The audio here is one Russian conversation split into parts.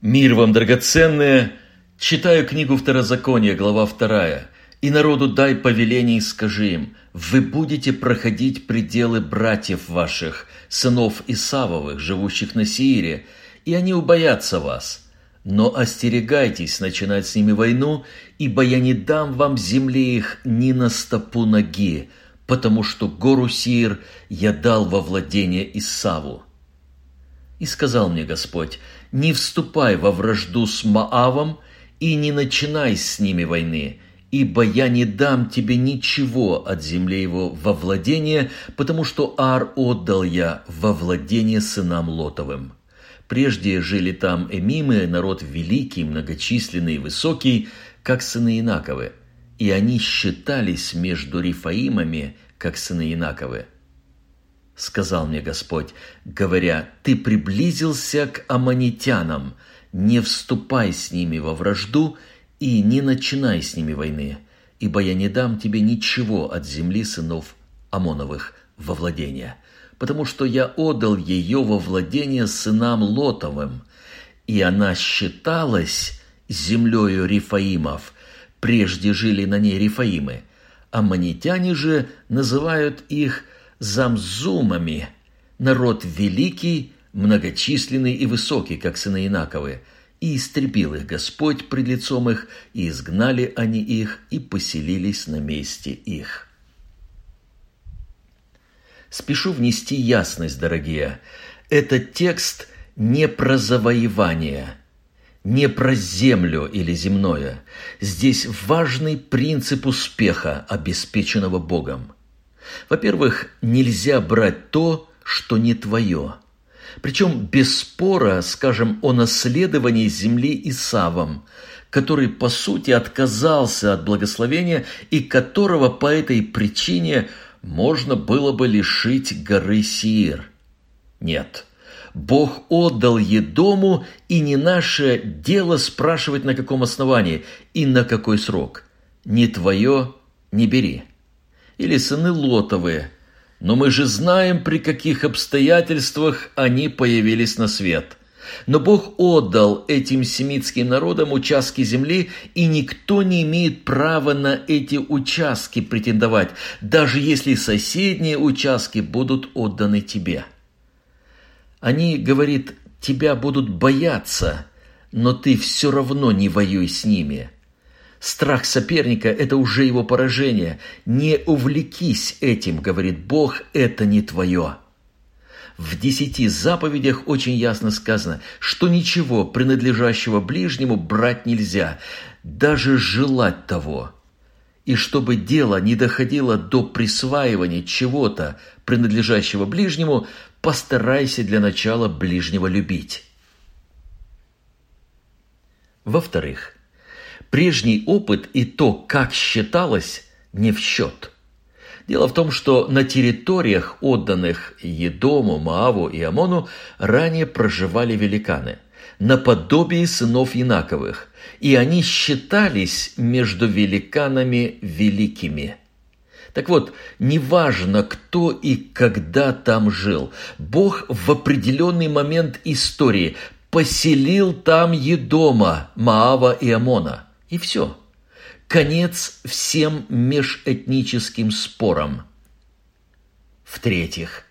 Мир вам, драгоценные! Читаю книгу Второзакония, глава вторая. «И народу дай повеление и скажи им, вы будете проходить пределы братьев ваших, сынов Исавовых, живущих на Сиире, и они убоятся вас. Но остерегайтесь начинать с ними войну, ибо я не дам вам земли их ни на стопу ноги, потому что гору Сиир я дал во владение Исаву». И сказал мне Господь, не вступай во вражду с Маавом и не начинай с ними войны, ибо я не дам тебе ничего от земли его во владение, потому что Ар отдал я во владение сынам Лотовым. Прежде жили там эмимы, народ великий, многочисленный и высокий, как сыны Инаковы, и они считались между Рифаимами, как сыны Инаковы сказал мне Господь, говоря, «Ты приблизился к аммонитянам, не вступай с ними во вражду и не начинай с ними войны, ибо я не дам тебе ничего от земли сынов Амоновых во владение, потому что я отдал ее во владение сынам Лотовым, и она считалась землею Рифаимов, прежде жили на ней Рифаимы. Аммонитяне же называют их – замзумами, народ великий, многочисленный и высокий, как сыны Инаковы, и истребил их Господь пред лицом их, и изгнали они их, и поселились на месте их. Спешу внести ясность, дорогие. Этот текст не про завоевание, не про землю или земное. Здесь важный принцип успеха, обеспеченного Богом – во-первых, нельзя брать то, что не твое. Причем без спора, скажем, о наследовании земли Исавом, который, по сути, отказался от благословения и которого по этой причине можно было бы лишить горы Сиир. Нет, Бог отдал Едому, и не наше дело спрашивать, на каком основании и на какой срок. Не твое – не бери или сыны Лотовые, но мы же знаем, при каких обстоятельствах они появились на свет. Но Бог отдал этим семитским народам участки земли, и никто не имеет права на эти участки претендовать, даже если соседние участки будут отданы тебе. Они, говорит, тебя будут бояться, но ты все равно не воюй с ними – Страх соперника – это уже его поражение. Не увлекись этим, говорит Бог, это не твое. В десяти заповедях очень ясно сказано, что ничего принадлежащего ближнему брать нельзя, даже желать того. И чтобы дело не доходило до присваивания чего-то, принадлежащего ближнему, постарайся для начала ближнего любить. Во-вторых, Прежний опыт и то, как считалось, не в счет. Дело в том, что на территориях, отданных Едому, Мааву и Амону, ранее проживали великаны, наподобие сынов Янаковых, и они считались между великанами великими. Так вот, неважно, кто и когда там жил, Бог в определенный момент истории поселил там Едома, Маава и Амона – и все. Конец всем межэтническим спорам. В-третьих,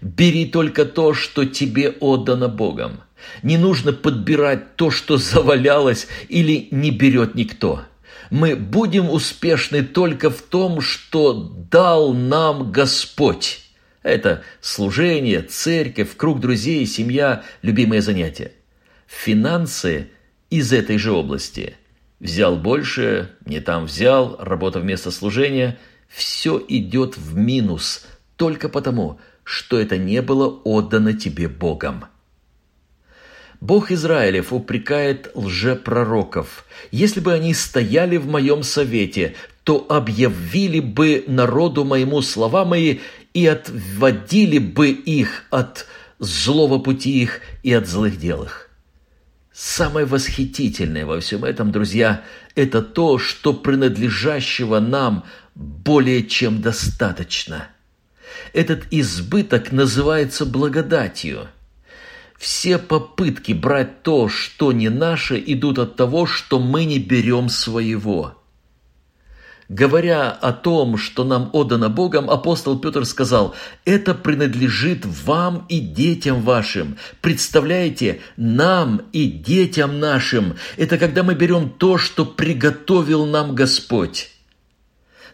бери только то, что тебе отдано Богом. Не нужно подбирать то, что завалялось или не берет никто. Мы будем успешны только в том, что дал нам Господь. Это служение, церковь, круг друзей, семья, любимые занятия. Финансы из этой же области – Взял больше, не там взял, работа вместо служения. Все идет в минус только потому, что это не было отдано тебе Богом. Бог Израилев упрекает лжепророков. Если бы они стояли в моем совете, то объявили бы народу моему слова мои и отводили бы их от злого пути их и от злых дел их. Самое восхитительное во всем этом, друзья, это то, что принадлежащего нам более чем достаточно. Этот избыток называется благодатью. все попытки брать то, что не наше, идут от того, что мы не берем своего. Говоря о том, что нам отдано Богом, апостол Петр сказал, «Это принадлежит вам и детям вашим». Представляете, нам и детям нашим. Это когда мы берем то, что приготовил нам Господь.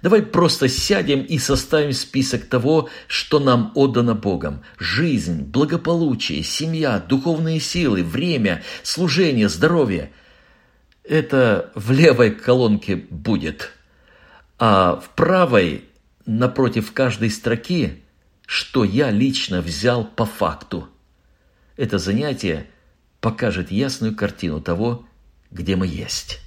Давай просто сядем и составим список того, что нам отдано Богом. Жизнь, благополучие, семья, духовные силы, время, служение, здоровье. Это в левой колонке будет – а в правой, напротив каждой строки, что я лично взял по факту. Это занятие покажет ясную картину того, где мы есть.